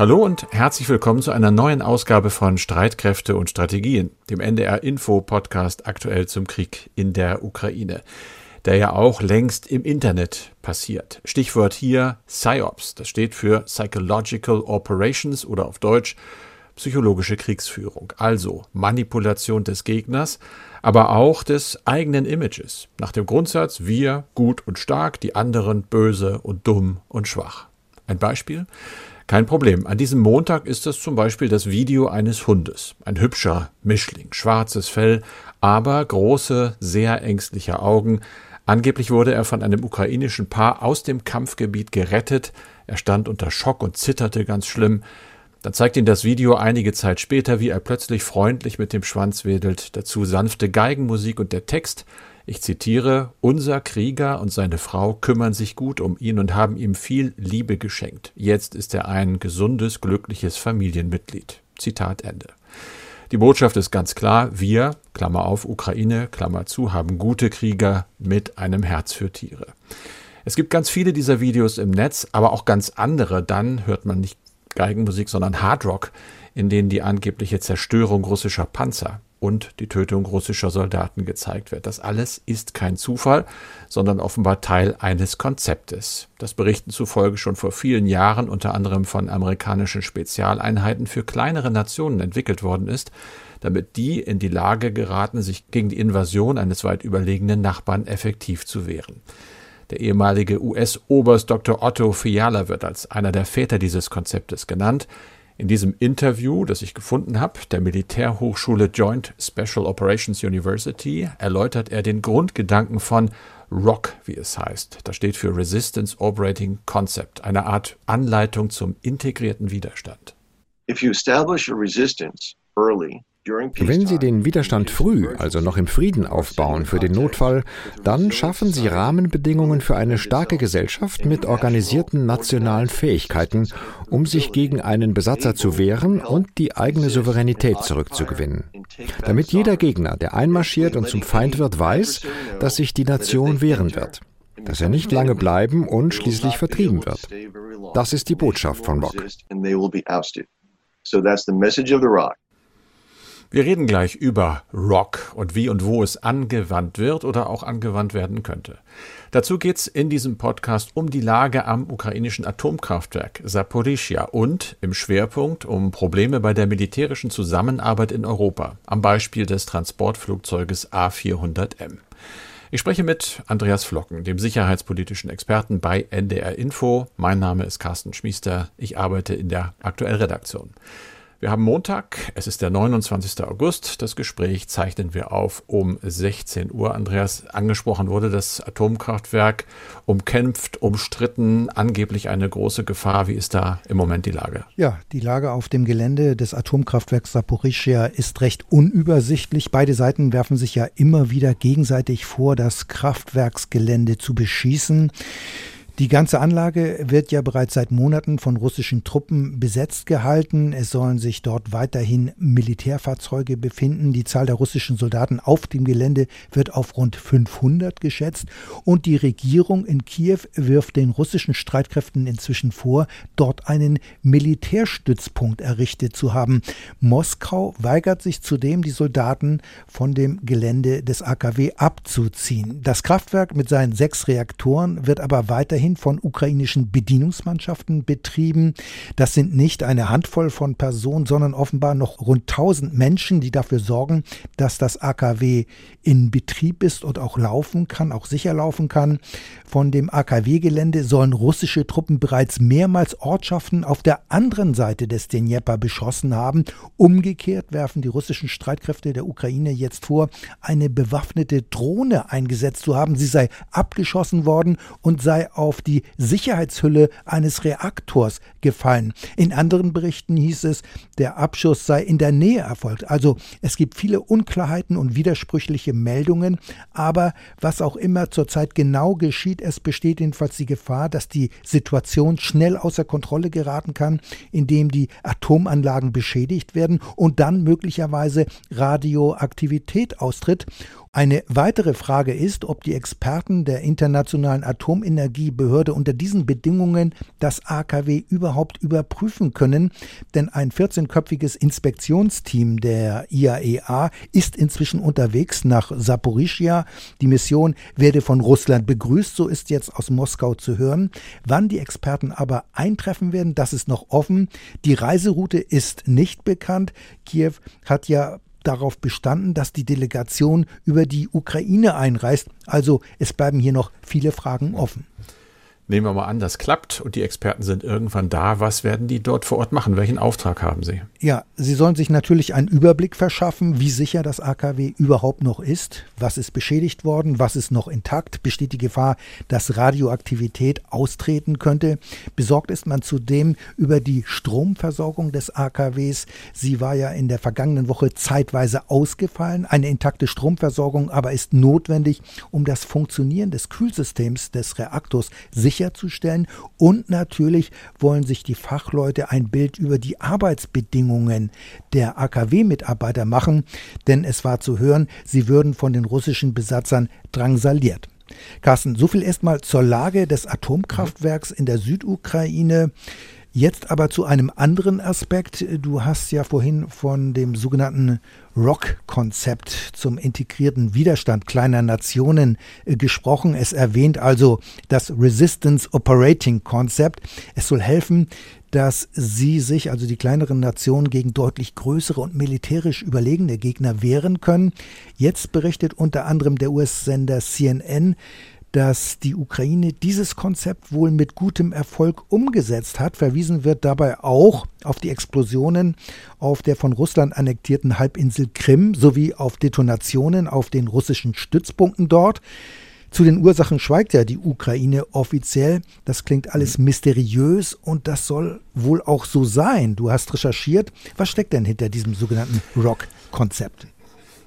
Hallo und herzlich willkommen zu einer neuen Ausgabe von Streitkräfte und Strategien, dem NDR Info Podcast aktuell zum Krieg in der Ukraine, der ja auch längst im Internet passiert. Stichwort hier PSYOPS, das steht für Psychological Operations oder auf Deutsch psychologische Kriegsführung, also Manipulation des Gegners, aber auch des eigenen Images, nach dem Grundsatz wir gut und stark, die anderen böse und dumm und schwach. Ein Beispiel? Kein Problem. An diesem Montag ist es zum Beispiel das Video eines Hundes. Ein hübscher Mischling, schwarzes Fell, aber große, sehr ängstliche Augen. Angeblich wurde er von einem ukrainischen Paar aus dem Kampfgebiet gerettet. Er stand unter Schock und zitterte ganz schlimm. Dann zeigt ihn das Video einige Zeit später, wie er plötzlich freundlich mit dem Schwanz wedelt, dazu sanfte Geigenmusik und der Text, ich zitiere, unser Krieger und seine Frau kümmern sich gut um ihn und haben ihm viel Liebe geschenkt. Jetzt ist er ein gesundes, glückliches Familienmitglied. Zitat Ende. Die Botschaft ist ganz klar, wir, Klammer auf, Ukraine, Klammer zu, haben gute Krieger mit einem Herz für Tiere. Es gibt ganz viele dieser Videos im Netz, aber auch ganz andere. Dann hört man nicht Geigenmusik, sondern Hardrock, in denen die angebliche Zerstörung russischer Panzer und die Tötung russischer Soldaten gezeigt wird. Das alles ist kein Zufall, sondern offenbar Teil eines Konzeptes, das Berichten zufolge schon vor vielen Jahren unter anderem von amerikanischen Spezialeinheiten für kleinere Nationen entwickelt worden ist, damit die in die Lage geraten, sich gegen die Invasion eines weit überlegenen Nachbarn effektiv zu wehren. Der ehemalige US-Oberst Dr. Otto Fiala wird als einer der Väter dieses Konzeptes genannt. In diesem Interview, das ich gefunden habe, der Militärhochschule Joint Special Operations University, erläutert er den Grundgedanken von ROC, wie es heißt. Das steht für Resistance Operating Concept, eine Art Anleitung zum integrierten Widerstand. If you establish a resistance early, wenn Sie den Widerstand früh, also noch im Frieden aufbauen für den Notfall, dann schaffen Sie Rahmenbedingungen für eine starke Gesellschaft mit organisierten nationalen Fähigkeiten, um sich gegen einen Besatzer zu wehren und die eigene Souveränität zurückzugewinnen. Damit jeder Gegner, der einmarschiert und zum Feind wird, weiß, dass sich die Nation wehren wird, dass er nicht lange bleiben und schließlich vertrieben wird. Das ist die Botschaft von Rock. Wir reden gleich über Rock und wie und wo es angewandt wird oder auch angewandt werden könnte. Dazu geht's in diesem Podcast um die Lage am ukrainischen Atomkraftwerk Saporischia und im Schwerpunkt um Probleme bei der militärischen Zusammenarbeit in Europa, am Beispiel des Transportflugzeuges A400M. Ich spreche mit Andreas Flocken, dem sicherheitspolitischen Experten bei NDR Info. Mein Name ist Carsten Schmiester. Ich arbeite in der Aktuellredaktion. Wir haben Montag, es ist der 29. August. Das Gespräch zeichnen wir auf um 16 Uhr. Andreas, angesprochen wurde das Atomkraftwerk umkämpft, umstritten, angeblich eine große Gefahr. Wie ist da im Moment die Lage? Ja, die Lage auf dem Gelände des Atomkraftwerks Saporischia ist recht unübersichtlich. Beide Seiten werfen sich ja immer wieder gegenseitig vor, das Kraftwerksgelände zu beschießen. Die ganze Anlage wird ja bereits seit Monaten von russischen Truppen besetzt gehalten. Es sollen sich dort weiterhin Militärfahrzeuge befinden. Die Zahl der russischen Soldaten auf dem Gelände wird auf rund 500 geschätzt. Und die Regierung in Kiew wirft den russischen Streitkräften inzwischen vor, dort einen Militärstützpunkt errichtet zu haben. Moskau weigert sich zudem, die Soldaten von dem Gelände des AKW abzuziehen. Das Kraftwerk mit seinen sechs Reaktoren wird aber weiterhin weiterhin von ukrainischen Bedienungsmannschaften betrieben. Das sind nicht eine Handvoll von Personen, sondern offenbar noch rund 1000 Menschen, die dafür sorgen, dass das AKW in Betrieb ist und auch laufen kann, auch sicher laufen kann. Von dem AKW-Gelände sollen russische Truppen bereits mehrmals Ortschaften auf der anderen Seite des Dnjepr beschossen haben. Umgekehrt werfen die russischen Streitkräfte der Ukraine jetzt vor, eine bewaffnete Drohne eingesetzt zu haben. Sie sei abgeschossen worden und sei auf die Sicherheitshülle eines Reaktors gefallen. In anderen Berichten hieß es, der Abschuss sei in der Nähe erfolgt. Also es gibt viele Unklarheiten und widersprüchliche Meldungen, aber was auch immer zurzeit genau geschieht, es besteht jedenfalls die Gefahr, dass die Situation schnell außer Kontrolle geraten kann, indem die Atomanlagen beschädigt werden und dann möglicherweise Radioaktivität austritt. Eine weitere Frage ist, ob die Experten der Internationalen Atomenergie Behörde unter diesen Bedingungen das AKW überhaupt überprüfen können, denn ein 14-köpfiges Inspektionsteam der IAEA e ist inzwischen unterwegs nach Saporischia. Die Mission werde von Russland begrüßt, so ist jetzt aus Moskau zu hören. Wann die Experten aber eintreffen werden, das ist noch offen. Die Reiseroute ist nicht bekannt. Kiew hat ja darauf bestanden, dass die Delegation über die Ukraine einreist. Also es bleiben hier noch viele Fragen offen. Nehmen wir mal an, das klappt und die Experten sind irgendwann da. Was werden die dort vor Ort machen? Welchen Auftrag haben sie? Ja, sie sollen sich natürlich einen Überblick verschaffen, wie sicher das AKW überhaupt noch ist. Was ist beschädigt worden? Was ist noch intakt? Besteht die Gefahr, dass Radioaktivität austreten könnte? Besorgt ist man zudem über die Stromversorgung des AKWs. Sie war ja in der vergangenen Woche zeitweise ausgefallen. Eine intakte Stromversorgung aber ist notwendig, um das Funktionieren des Kühlsystems des Reaktors sicher sicherzustellen. Und natürlich wollen sich die Fachleute ein Bild über die Arbeitsbedingungen der AKW-Mitarbeiter machen, denn es war zu hören, sie würden von den russischen Besatzern drangsaliert. Carsten, so viel erstmal zur Lage des Atomkraftwerks in der Südukraine. Jetzt aber zu einem anderen Aspekt. Du hast ja vorhin von dem sogenannten ROC-Konzept zum integrierten Widerstand kleiner Nationen äh, gesprochen. Es erwähnt also das Resistance Operating Concept. Es soll helfen, dass sie sich, also die kleineren Nationen, gegen deutlich größere und militärisch überlegene Gegner wehren können. Jetzt berichtet unter anderem der US-Sender CNN, dass die Ukraine dieses Konzept wohl mit gutem Erfolg umgesetzt hat. Verwiesen wird dabei auch auf die Explosionen auf der von Russland annektierten Halbinsel Krim sowie auf Detonationen auf den russischen Stützpunkten dort. Zu den Ursachen schweigt ja die Ukraine offiziell. Das klingt alles mysteriös und das soll wohl auch so sein. Du hast recherchiert. Was steckt denn hinter diesem sogenannten Rock-Konzept?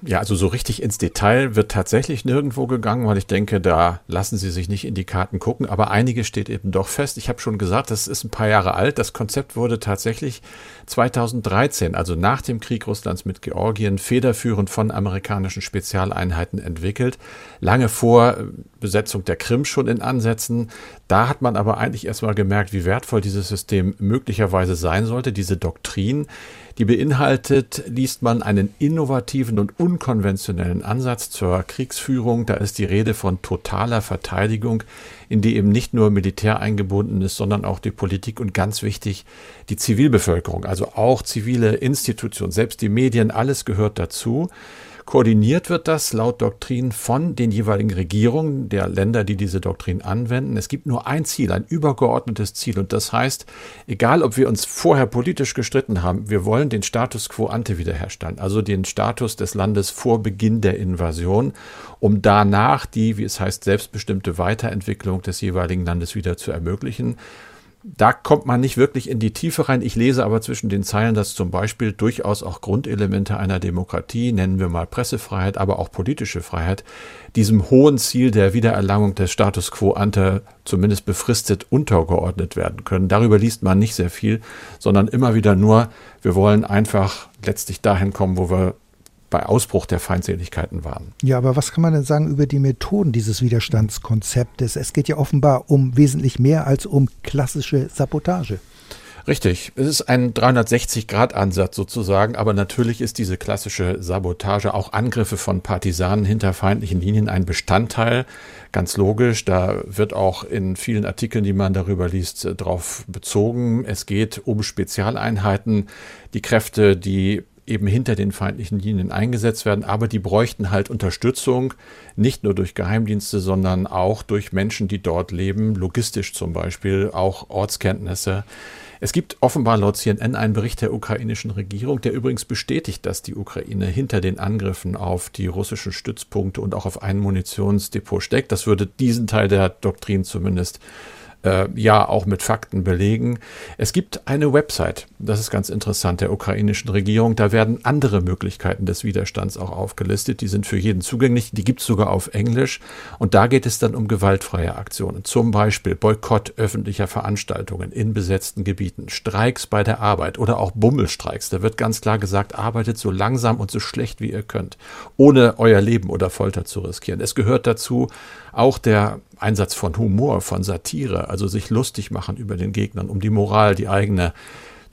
Ja, also so richtig ins Detail wird tatsächlich nirgendwo gegangen, weil ich denke, da lassen sie sich nicht in die Karten gucken. Aber einige steht eben doch fest. Ich habe schon gesagt, das ist ein paar Jahre alt. Das Konzept wurde tatsächlich 2013, also nach dem Krieg Russlands mit Georgien, federführend von amerikanischen Spezialeinheiten entwickelt. Lange vor Besetzung der Krim schon in Ansätzen. Da hat man aber eigentlich erstmal gemerkt, wie wertvoll dieses System möglicherweise sein sollte, diese Doktrin. Die beinhaltet, liest man, einen innovativen und unkonventionellen Ansatz zur Kriegsführung. Da ist die Rede von totaler Verteidigung, in die eben nicht nur Militär eingebunden ist, sondern auch die Politik und ganz wichtig die Zivilbevölkerung, also auch zivile Institutionen, selbst die Medien, alles gehört dazu. Koordiniert wird das laut Doktrin von den jeweiligen Regierungen der Länder, die diese Doktrin anwenden. Es gibt nur ein Ziel, ein übergeordnetes Ziel. Und das heißt, egal ob wir uns vorher politisch gestritten haben, wir wollen den Status quo ante wiederherstellen, also den Status des Landes vor Beginn der Invasion, um danach die, wie es heißt, selbstbestimmte Weiterentwicklung des jeweiligen Landes wieder zu ermöglichen da kommt man nicht wirklich in die Tiefe rein. Ich lese aber zwischen den Zeilen, dass zum Beispiel durchaus auch Grundelemente einer Demokratie, nennen wir mal Pressefreiheit, aber auch politische Freiheit, diesem hohen Ziel der Wiedererlangung des Status quo ante zumindest befristet untergeordnet werden können. Darüber liest man nicht sehr viel, sondern immer wieder nur, wir wollen einfach letztlich dahin kommen, wo wir bei Ausbruch der Feindseligkeiten waren. Ja, aber was kann man denn sagen über die Methoden dieses Widerstandskonzeptes? Es geht ja offenbar um wesentlich mehr als um klassische Sabotage. Richtig, es ist ein 360-Grad-Ansatz sozusagen, aber natürlich ist diese klassische Sabotage, auch Angriffe von Partisanen hinter feindlichen Linien ein Bestandteil. Ganz logisch, da wird auch in vielen Artikeln, die man darüber liest, darauf bezogen. Es geht um Spezialeinheiten, die Kräfte, die eben hinter den feindlichen Linien eingesetzt werden, aber die bräuchten halt Unterstützung, nicht nur durch Geheimdienste, sondern auch durch Menschen, die dort leben, logistisch zum Beispiel, auch Ortskenntnisse. Es gibt offenbar laut CNN einen Bericht der ukrainischen Regierung, der übrigens bestätigt, dass die Ukraine hinter den Angriffen auf die russischen Stützpunkte und auch auf ein Munitionsdepot steckt. Das würde diesen Teil der Doktrin zumindest äh, ja auch mit Fakten belegen. Es gibt eine Website, das ist ganz interessant, der ukrainischen Regierung. Da werden andere Möglichkeiten des Widerstands auch aufgelistet. Die sind für jeden zugänglich. Die gibt es sogar auf Englisch. Und da geht es dann um gewaltfreie Aktionen. Zum Beispiel Boykott öffentlicher Veranstaltungen in besetzten Gebieten, Streiks bei der Arbeit oder auch Bummelstreiks. Da wird ganz klar gesagt, arbeitet so langsam und so schlecht wie ihr könnt, ohne euer Leben oder Folter zu riskieren. Es gehört dazu, Auch der Einsatz von Humor, von Satire, also sich lustig machen über den Gegnern, um die Moral, die eigene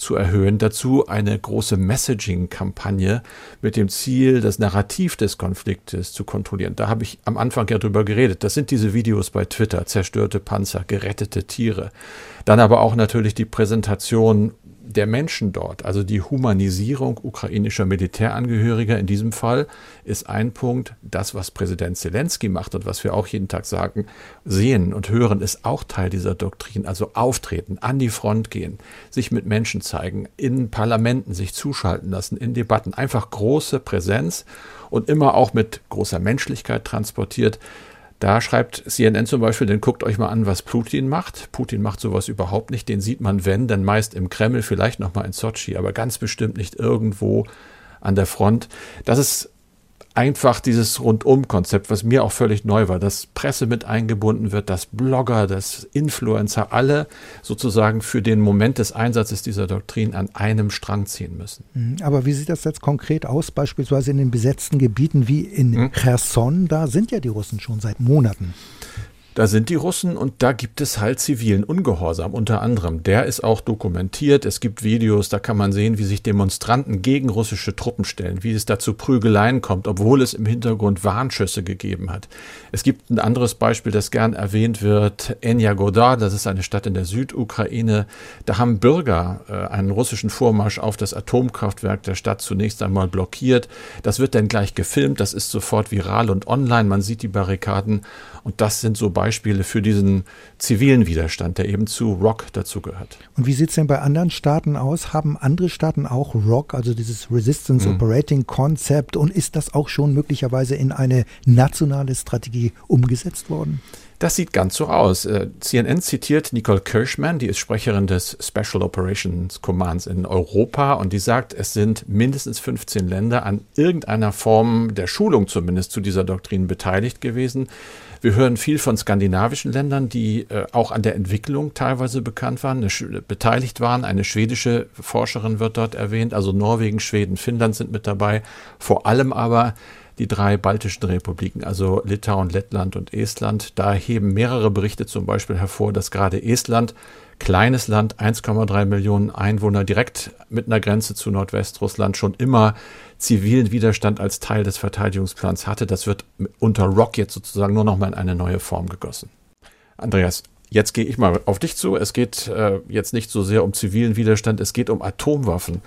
zu erhöhen. Dazu eine große Messaging-Kampagne mit dem Ziel, das Narrativ des Konfliktes zu kontrollieren. Da habe ich am Anfang ja drüber geredet. Das sind diese Videos bei Twitter, zerstörte Panzer, gerettete Tiere. Dann aber auch natürlich die Präsentation der Menschen dort, also die Humanisierung ukrainischer Militärangehöriger in diesem Fall, ist ein Punkt. Das, was Präsident Zelensky macht und was wir auch jeden Tag sagen, sehen und hören, ist auch Teil dieser Doktrin. Also auftreten, an die Front gehen, sich mit Menschen zeigen, in Parlamenten sich zuschalten lassen, in Debatten. Einfach große Präsenz und immer auch mit großer Menschlichkeit transportiert. Da schreibt CNN zum Beispiel, denn guckt euch mal an, was Putin macht. Putin macht sowas überhaupt nicht. Den sieht man, wenn, dann meist im Kreml, vielleicht nochmal in Sochi, aber ganz bestimmt nicht irgendwo an der Front. Das ist einfach dieses Rundum-Konzept, was mir auch völlig neu war, dass Presse mit eingebunden wird, dass Blogger, dass Influencer alle sozusagen für den Moment des Einsatzes dieser Doktrin an einem Strang ziehen müssen. Mhm. Aber wie sieht das jetzt konkret aus, beispielsweise in den besetzten Gebieten wie in hm? Cherson? Da sind ja die Russen schon seit Monaten. Da sind die Russen und da gibt es halt zivilen Ungehorsam unter anderem. Der ist auch dokumentiert. Es gibt Videos, da kann man sehen, wie sich Demonstranten gegen russische Truppen stellen, wie es da zu Prügeleien kommt, obwohl es im Hintergrund Warnschüsse gegeben hat. Es gibt ein anderes Beispiel, das gern erwähnt wird, Enyagoda, das ist eine Stadt in der Südukraine. Da haben Bürger äh, einen russischen Vormarsch auf das Atomkraftwerk der Stadt zunächst einmal blockiert. Das wird dann gleich gefilmt, das ist sofort viral und online. Man sieht die Barrikaden und das sind so Beispiele für diesen zivilen Widerstand, der eben zu Rock dazugehört. Und wie sieht es denn bei anderen Staaten aus? Haben andere Staaten auch Rock, also dieses Resistance mhm. Operating Concept? Und ist das auch schon möglicherweise in eine nationale Strategie umgesetzt worden? Das sieht ganz so aus. Äh, CNN zitiert Nicole Kirschman, die ist Sprecherin des Special Operations Commands in Europa und die sagt, es sind mindestens 15 Länder an irgendeiner Form der Schulung zumindest zu dieser Doktrin beteiligt gewesen. Wir hören viel von skandinavischen Ländern, die äh, auch an der Entwicklung teilweise bekannt waren, eine, beteiligt waren. Eine schwedische Forscherin wird dort erwähnt, also Norwegen, Schweden, Finnland sind mit dabei. Vor allem aber die drei baltischen Republiken, also Litauen, Lettland und Estland. Da heben mehrere Berichte zum Beispiel hervor, dass gerade Estland, kleines Land, 1,3 Millionen Einwohner, direkt mit einer Grenze zu Nordwestrussland schon immer zivilen Widerstand als Teil des Verteidigungsplans hatte. Das wird unter Rock jetzt sozusagen nur noch mal in eine neue Form gegossen. Andreas, jetzt gehe ich mal auf dich zu. Es geht äh, jetzt nicht so sehr um zivilen Widerstand, es geht um Atomwaffen.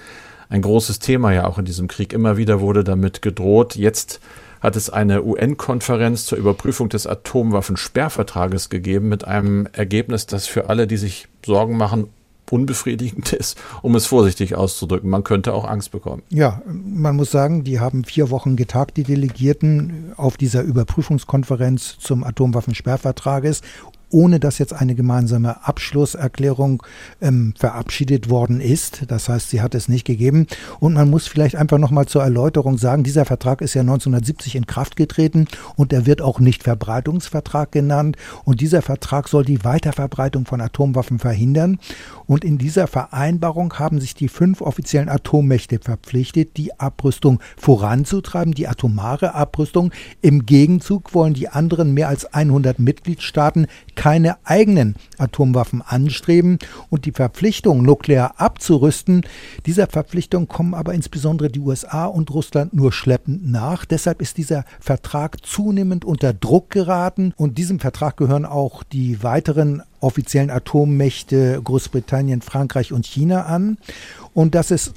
Ein großes Thema ja auch in diesem Krieg. Immer wieder wurde damit gedroht. Jetzt hat es eine UN-Konferenz zur Überprüfung des Atomwaffensperrvertrages gegeben mit einem Ergebnis, das für alle, die sich Sorgen machen, unbefriedigend ist, um es vorsichtig auszudrücken. Man könnte auch Angst bekommen. Ja, man muss sagen, die haben vier Wochen getagt, die Delegierten, auf dieser Überprüfungskonferenz zum Atomwaffensperrvertrages ohne dass jetzt eine gemeinsame Abschlusserklärung ähm, verabschiedet worden ist. Das heißt, sie hat es nicht gegeben. Und man muss vielleicht einfach nochmal zur Erläuterung sagen, dieser Vertrag ist ja 1970 in Kraft getreten und er wird auch nicht Verbreitungsvertrag genannt. Und dieser Vertrag soll die Weiterverbreitung von Atomwaffen verhindern. Und in dieser Vereinbarung haben sich die fünf offiziellen Atommächte verpflichtet, die Abrüstung voranzutreiben, die atomare Abrüstung. Im Gegenzug wollen die anderen mehr als 100 Mitgliedstaaten keine eigenen Atomwaffen anstreben und die Verpflichtung, nuklear abzurüsten, dieser Verpflichtung kommen aber insbesondere die USA und Russland nur schleppend nach. Deshalb ist dieser Vertrag zunehmend unter Druck geraten und diesem Vertrag gehören auch die weiteren offiziellen Atommächte Großbritannien, Frankreich und China an. Und dass es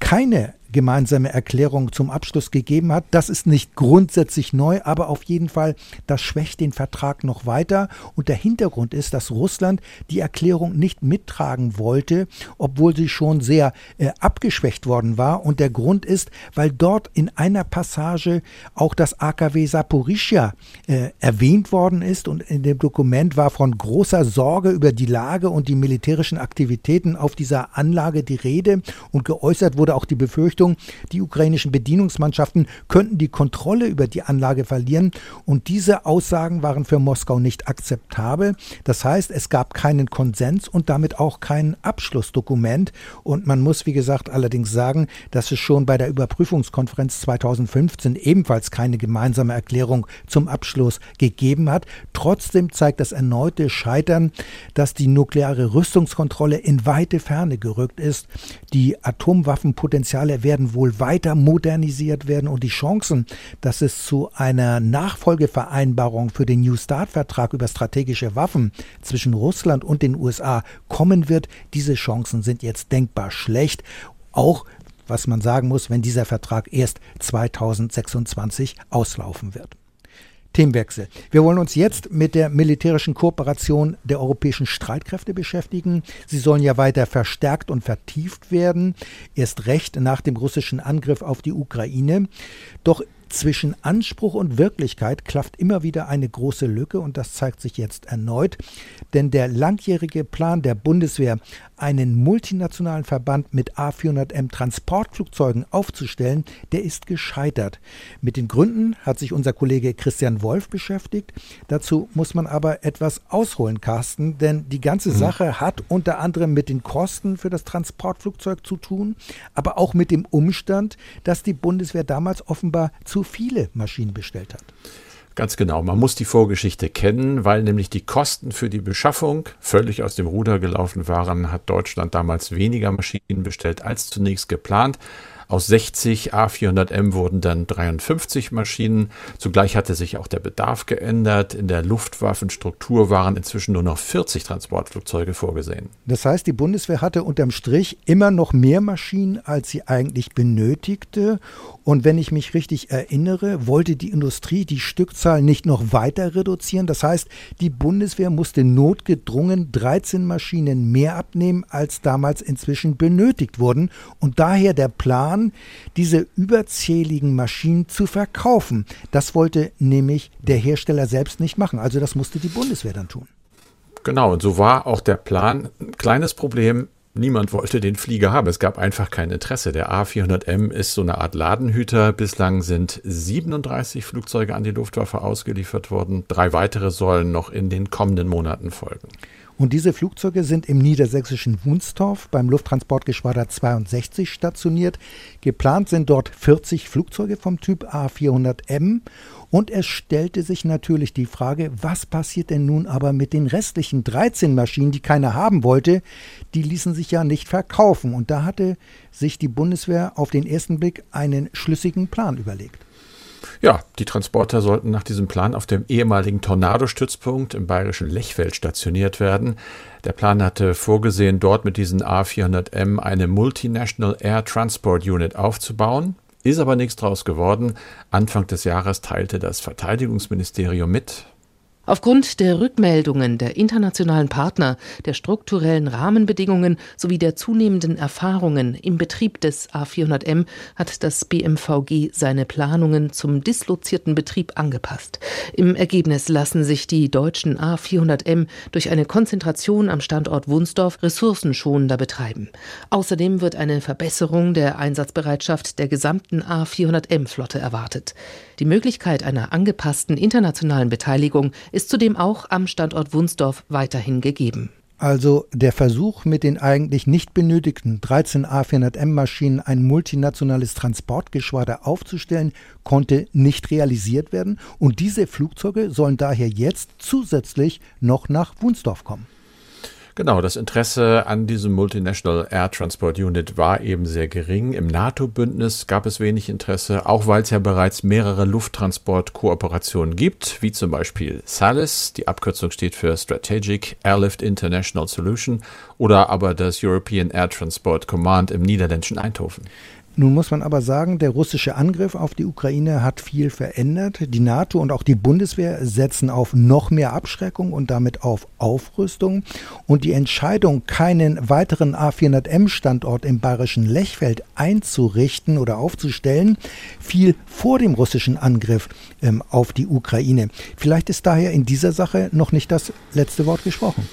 keine gemeinsame Erklärung zum Abschluss gegeben hat. Das ist nicht grundsätzlich neu, aber auf jeden Fall, das schwächt den Vertrag noch weiter. Und der Hintergrund ist, dass Russland die Erklärung nicht mittragen wollte, obwohl sie schon sehr äh, abgeschwächt worden war. Und der Grund ist, weil dort in einer Passage auch das AKW Saporischia äh, erwähnt worden ist. Und in dem Dokument war von großer Sorge über die Lage und die militärischen Aktivitäten auf dieser Anlage die Rede. Und geäußert wurde auch die Befürchtung, Befürchtung, die ukrainischen Bedienungsmannschaften könnten die Kontrolle über die Anlage verlieren. Und diese Aussagen waren für Moskau nicht akzeptabel. Das heißt, es gab keinen Konsens und damit auch kein Abschlussdokument. Und man muss, wie gesagt, allerdings sagen, dass es schon bei der Überprüfungskonferenz 2015 ebenfalls keine gemeinsame Erklärung zum Abschluss gegeben hat. Trotzdem zeigt das erneute Scheitern, dass die nukleare Rüstungskontrolle in weite Ferne gerückt ist. Die Atomwaffenpotenziale werden wohl weiter modernisiert werden und die Chancen, dass es zu einer Nachfolgevereinbarung für den New START-Vertrag über strategische Waffen zwischen Russland und den USA kommen wird, diese Chancen sind jetzt denkbar schlecht. Auch was man sagen muss, wenn dieser Vertrag erst 2026 auslaufen wird. Themenwechsel. Wir wollen uns jetzt mit der militärischen Kooperation der europäischen Streitkräfte beschäftigen. Sie sollen ja weiter verstärkt und vertieft werden, erst recht nach dem russischen Angriff auf die Ukraine. Doch zwischen Anspruch und Wirklichkeit klafft immer wieder eine große Lücke und das zeigt sich jetzt erneut, denn der langjährige Plan der Bundeswehr, einen multinationalen Verband mit A400M Transportflugzeugen aufzustellen, der ist gescheitert. Mit den Gründen hat sich unser Kollege Christian Wolf beschäftigt. Dazu muss man aber etwas ausholen, Carsten, denn die ganze mhm. Sache hat unter anderem mit den Kosten für das Transportflugzeug zu tun, aber auch mit dem Umstand, dass die Bundeswehr damals offenbar zu viele Maschinen bestellt hat. Ganz genau, man muss die Vorgeschichte kennen, weil nämlich die Kosten für die Beschaffung völlig aus dem Ruder gelaufen waren, hat Deutschland damals weniger Maschinen bestellt als zunächst geplant. Aus 60 A400M wurden dann 53 Maschinen. Zugleich hatte sich auch der Bedarf geändert. In der Luftwaffenstruktur waren inzwischen nur noch 40 Transportflugzeuge vorgesehen. Das heißt, die Bundeswehr hatte unterm Strich immer noch mehr Maschinen, als sie eigentlich benötigte. Und wenn ich mich richtig erinnere, wollte die Industrie die Stückzahl nicht noch weiter reduzieren. Das heißt, die Bundeswehr musste notgedrungen 13 Maschinen mehr abnehmen, als damals inzwischen benötigt wurden. Und daher der Plan, diese überzähligen Maschinen zu verkaufen. Das wollte nämlich der Hersteller selbst nicht machen. Also das musste die Bundeswehr dann tun. Genau, und so war auch der Plan. Ein kleines Problem, niemand wollte den Flieger haben. Es gab einfach kein Interesse. Der A400M ist so eine Art Ladenhüter. Bislang sind 37 Flugzeuge an die Luftwaffe ausgeliefert worden. Drei weitere sollen noch in den kommenden Monaten folgen. Und diese Flugzeuge sind im niedersächsischen Wunstorf beim Lufttransportgeschwader 62 stationiert. Geplant sind dort 40 Flugzeuge vom Typ A400M. Und es stellte sich natürlich die Frage, was passiert denn nun aber mit den restlichen 13 Maschinen, die keiner haben wollte? Die ließen sich ja nicht verkaufen. Und da hatte sich die Bundeswehr auf den ersten Blick einen schlüssigen Plan überlegt. Ja, die Transporter sollten nach diesem Plan auf dem ehemaligen Tornadostützpunkt im bayerischen Lechfeld stationiert werden. Der Plan hatte vorgesehen, dort mit diesen A400M eine Multinational Air Transport Unit aufzubauen. Ist aber nichts draus geworden. Anfang des Jahres teilte das Verteidigungsministerium mit, Aufgrund der Rückmeldungen der internationalen Partner, der strukturellen Rahmenbedingungen sowie der zunehmenden Erfahrungen im Betrieb des A400M hat das BMVG seine Planungen zum dislozierten Betrieb angepasst. Im Ergebnis lassen sich die deutschen A400M durch eine Konzentration am Standort Wunsdorf ressourcenschonender betreiben. Außerdem wird eine Verbesserung der Einsatzbereitschaft der gesamten A400M-Flotte erwartet. Die Möglichkeit einer angepassten internationalen Beteiligung ist zudem auch am Standort Wunsdorf weiterhin gegeben. Also der Versuch, mit den eigentlich nicht benötigten 13 A400M-Maschinen ein multinationales Transportgeschwader aufzustellen, konnte nicht realisiert werden und diese Flugzeuge sollen daher jetzt zusätzlich noch nach Wunsdorf kommen. Genau, das Interesse an diesem Multinational Air Transport Unit war eben sehr gering. Im NATO-Bündnis gab es wenig Interesse, auch weil es ja bereits mehrere Lufttransport-Kooperationen gibt, wie zum Beispiel SALIS, die Abkürzung steht für Strategic Airlift International Solution, oder aber das European Air Transport Command im niederländischen Eindhoven. Nun muss man aber sagen, der russische Angriff auf die Ukraine hat viel verändert. Die NATO und auch die Bundeswehr setzen auf noch mehr Abschreckung und damit auf Aufrüstung. Und die Entscheidung, keinen weiteren A400M-Standort im bayerischen Lechfeld einzurichten oder aufzustellen, fiel vor dem russischen Angriff ähm, auf die Ukraine. Vielleicht ist daher in dieser Sache noch nicht das letzte Wort gesprochen.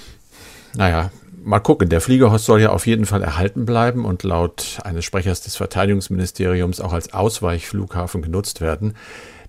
Naja, mal gucken. Der Flieger soll ja auf jeden Fall erhalten bleiben und laut eines Sprechers des Verteidigungsministeriums auch als Ausweichflughafen genutzt werden.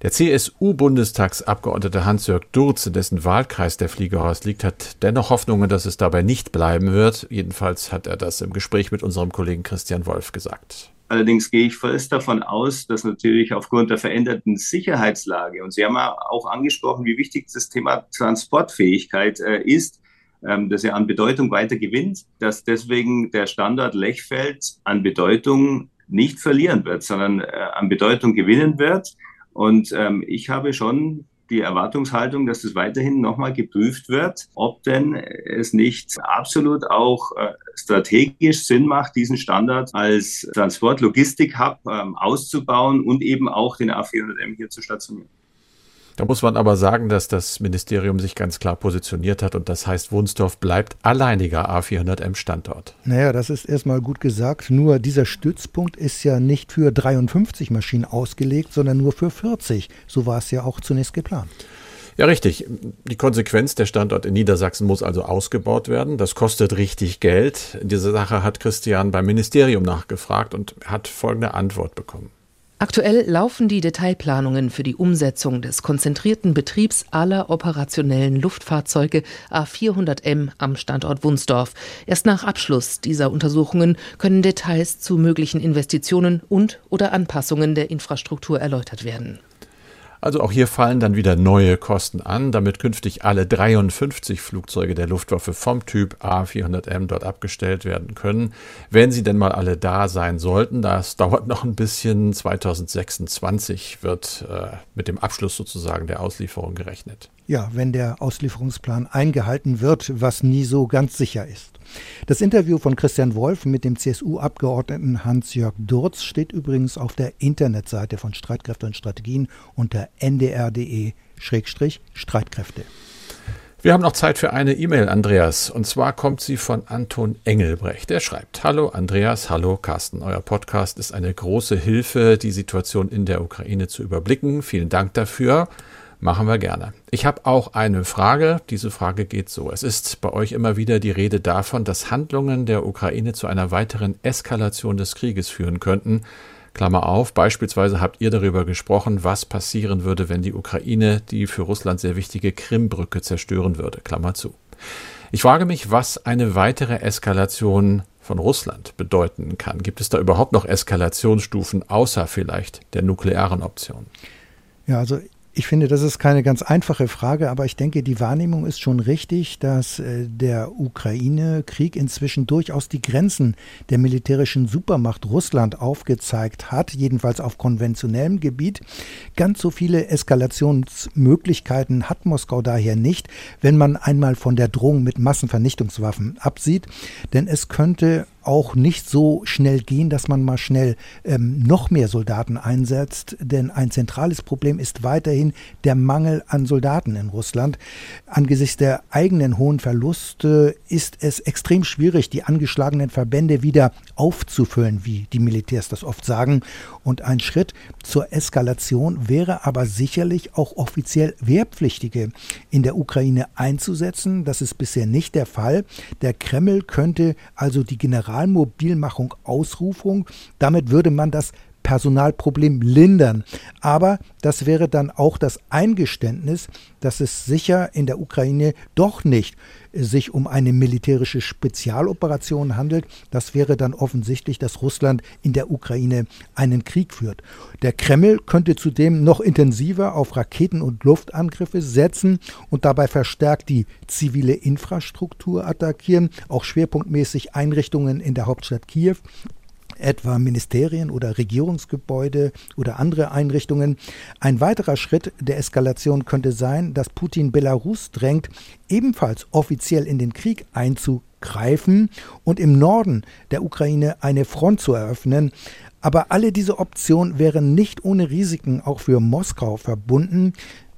Der CSU-Bundestagsabgeordnete Hans-Jörg Durz, in dessen Wahlkreis der Fliegerhorst liegt, hat dennoch Hoffnungen, dass es dabei nicht bleiben wird. Jedenfalls hat er das im Gespräch mit unserem Kollegen Christian Wolf gesagt. Allerdings gehe ich fest davon aus, dass natürlich aufgrund der veränderten Sicherheitslage, und Sie haben ja auch angesprochen, wie wichtig das Thema Transportfähigkeit äh, ist, ähm, dass er an Bedeutung weiter gewinnt, dass deswegen der Standort Lechfeld an Bedeutung nicht verlieren wird, sondern äh, an Bedeutung gewinnen wird. Und ähm, ich habe schon die Erwartungshaltung, dass es weiterhin nochmal geprüft wird, ob denn es nicht absolut auch äh, strategisch Sinn macht, diesen Standard als Transport-Logistik-Hub ähm, auszubauen und eben auch den A400M hier zu stationieren. Da muss man aber sagen, dass das Ministerium sich ganz klar positioniert hat und das heißt, Wunsdorf bleibt alleiniger A400M Standort. Naja, das ist erstmal gut gesagt. Nur dieser Stützpunkt ist ja nicht für 53 Maschinen ausgelegt, sondern nur für 40. So war es ja auch zunächst geplant. Ja, richtig. Die Konsequenz, der Standort in Niedersachsen muss also ausgebaut werden. Das kostet richtig Geld. In dieser Sache hat Christian beim Ministerium nachgefragt und hat folgende Antwort bekommen. Aktuell laufen die Detailplanungen für die Umsetzung des konzentrierten Betriebs aller operationellen Luftfahrzeuge A400M am Standort Wunsdorf. Erst nach Abschluss dieser Untersuchungen können Details zu möglichen Investitionen und oder Anpassungen der Infrastruktur erläutert werden. Also auch hier fallen dann wieder neue Kosten an, damit künftig alle 53 Flugzeuge der Luftwaffe vom Typ A400M dort abgestellt werden können, wenn sie denn mal alle da sein sollten. Das dauert noch ein bisschen. 2026 wird äh, mit dem Abschluss sozusagen der Auslieferung gerechnet. Ja, wenn der Auslieferungsplan eingehalten wird, was nie so ganz sicher ist. Das Interview von Christian Wolf mit dem CSU-Abgeordneten Hans-Jörg Durz steht übrigens auf der Internetseite von Streitkräfte und Strategien unter ndr.de-streitkräfte. Wir haben noch Zeit für eine E-Mail, Andreas. Und zwar kommt sie von Anton Engelbrecht. Er schreibt, Hallo Andreas, hallo Carsten. Euer Podcast ist eine große Hilfe, die Situation in der Ukraine zu überblicken. Vielen Dank dafür. Machen wir gerne. Ich habe auch eine Frage. Diese Frage geht so. Es ist bei euch immer wieder die Rede davon, dass Handlungen der Ukraine zu einer weiteren Eskalation des Krieges führen könnten. Klammer auf, beispielsweise habt ihr darüber gesprochen, was passieren würde, wenn die Ukraine die für Russland sehr wichtige Krimbrücke zerstören würde. Klammer zu. Ich frage mich, was eine weitere Eskalation von Russland bedeuten kann. Gibt es da überhaupt noch Eskalationsstufen außer vielleicht der nuklearen Option? Ja, also ich finde, das ist keine ganz einfache Frage, aber ich denke, die Wahrnehmung ist schon richtig, dass äh, der Ukraine-Krieg inzwischen durchaus die Grenzen der militärischen Supermacht Russland aufgezeigt hat, jedenfalls auf konventionellem Gebiet. Ganz so viele Eskalationsmöglichkeiten hat Moskau daher nicht, wenn man einmal von der Drohung mit Massenvernichtungswaffen absieht, denn es könnte auch nicht so schnell gehen, dass man mal schnell ähm, noch mehr Soldaten einsetzt. Denn ein zentrales Problem ist weiterhin der Mangel an Soldaten in Russland. Angesichts der eigenen hohen Verluste ist es extrem schwierig, die angeschlagenen Verbände wieder aufzufüllen, wie die Militärs das oft sagen. Und ein Schritt zur Eskalation wäre aber sicherlich auch offiziell Wehrpflichtige in der Ukraine einzusetzen. Das ist bisher nicht der Fall. Der Kreml könnte also die General Generalmobilmachung Ausrufung. Damit würde man das Personalproblem lindern. Aber das wäre dann auch das Eingeständnis, dass es sicher in der Ukraine doch nicht sich um eine militärische Spezialoperation handelt. Das wäre dann offensichtlich, dass Russland in der Ukraine einen Krieg führt. Der Kreml könnte zudem noch intensiver auf Raketen- und Luftangriffe setzen und dabei verstärkt die zivile Infrastruktur attackieren, auch schwerpunktmäßig Einrichtungen in der Hauptstadt Kiew etwa Ministerien oder Regierungsgebäude oder andere Einrichtungen. Ein weiterer Schritt der Eskalation könnte sein, dass Putin Belarus drängt, ebenfalls offiziell in den Krieg einzugreifen und im Norden der Ukraine eine Front zu eröffnen. Aber alle diese Optionen wären nicht ohne Risiken auch für Moskau verbunden.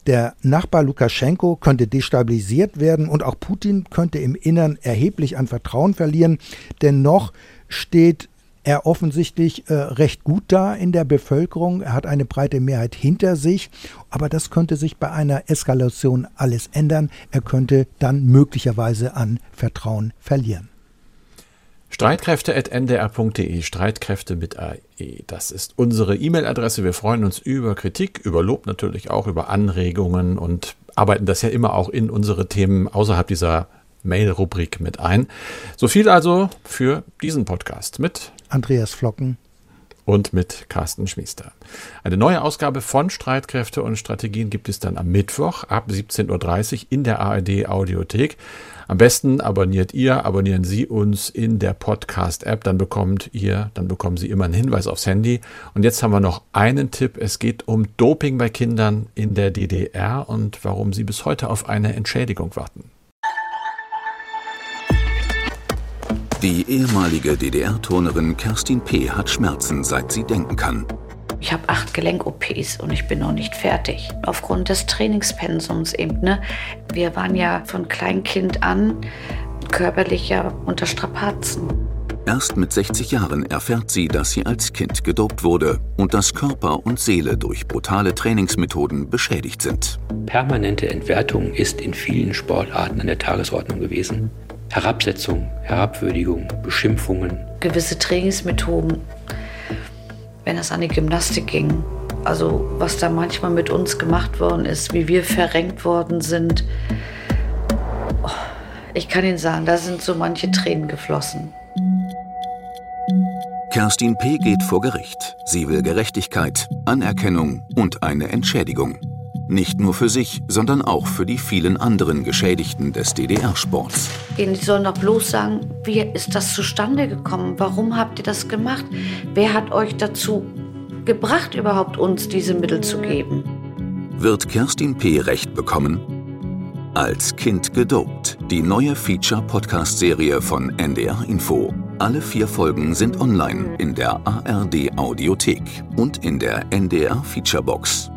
Der Nachbar Lukaschenko könnte destabilisiert werden und auch Putin könnte im Innern erheblich an Vertrauen verlieren. Dennoch steht er offensichtlich äh, recht gut da in der Bevölkerung. Er hat eine breite Mehrheit hinter sich. Aber das könnte sich bei einer Eskalation alles ändern. Er könnte dann möglicherweise an Vertrauen verlieren. Streitkräfte.ndr.de, Streitkräfte mit AE. Das ist unsere E-Mail-Adresse. Wir freuen uns über Kritik, über Lob natürlich auch, über Anregungen und arbeiten das ja immer auch in unsere Themen außerhalb dieser Mail-Rubrik mit ein. So viel also für diesen Podcast mit Andreas Flocken und mit Carsten Schmiester. Eine neue Ausgabe von Streitkräfte und Strategien gibt es dann am Mittwoch ab 17.30 Uhr in der ARD Audiothek. Am besten abonniert ihr, abonnieren Sie uns in der Podcast-App, dann bekommt ihr, dann bekommen Sie immer einen Hinweis aufs Handy. Und jetzt haben wir noch einen Tipp. Es geht um Doping bei Kindern in der DDR und warum Sie bis heute auf eine Entschädigung warten. Die ehemalige DDR-Turnerin Kerstin P. hat Schmerzen, seit sie denken kann. Ich habe acht Gelenk-OPs und ich bin noch nicht fertig. Aufgrund des Trainingspensums eben. Ne? Wir waren ja von Kleinkind an körperlich ja unter Strapazen. Erst mit 60 Jahren erfährt sie, dass sie als Kind gedopt wurde und dass Körper und Seele durch brutale Trainingsmethoden beschädigt sind. Permanente Entwertung ist in vielen Sportarten an der Tagesordnung gewesen. Herabsetzung, Herabwürdigung, Beschimpfungen. Gewisse Trainingsmethoden, wenn es an die Gymnastik ging, also was da manchmal mit uns gemacht worden ist, wie wir verrenkt worden sind. Oh, ich kann Ihnen sagen, da sind so manche Tränen geflossen. Kerstin P. geht vor Gericht. Sie will Gerechtigkeit, Anerkennung und eine Entschädigung. Nicht nur für sich, sondern auch für die vielen anderen Geschädigten des DDR-Sports. Die sollen doch bloß sagen, wie ist das zustande gekommen? Warum habt ihr das gemacht? Wer hat euch dazu gebracht, überhaupt uns diese Mittel zu geben? Wird Kerstin P. Recht bekommen? Als Kind gedopt. Die neue Feature-Podcast-Serie von NDR Info. Alle vier Folgen sind online in der ARD Audiothek und in der NDR Featurebox.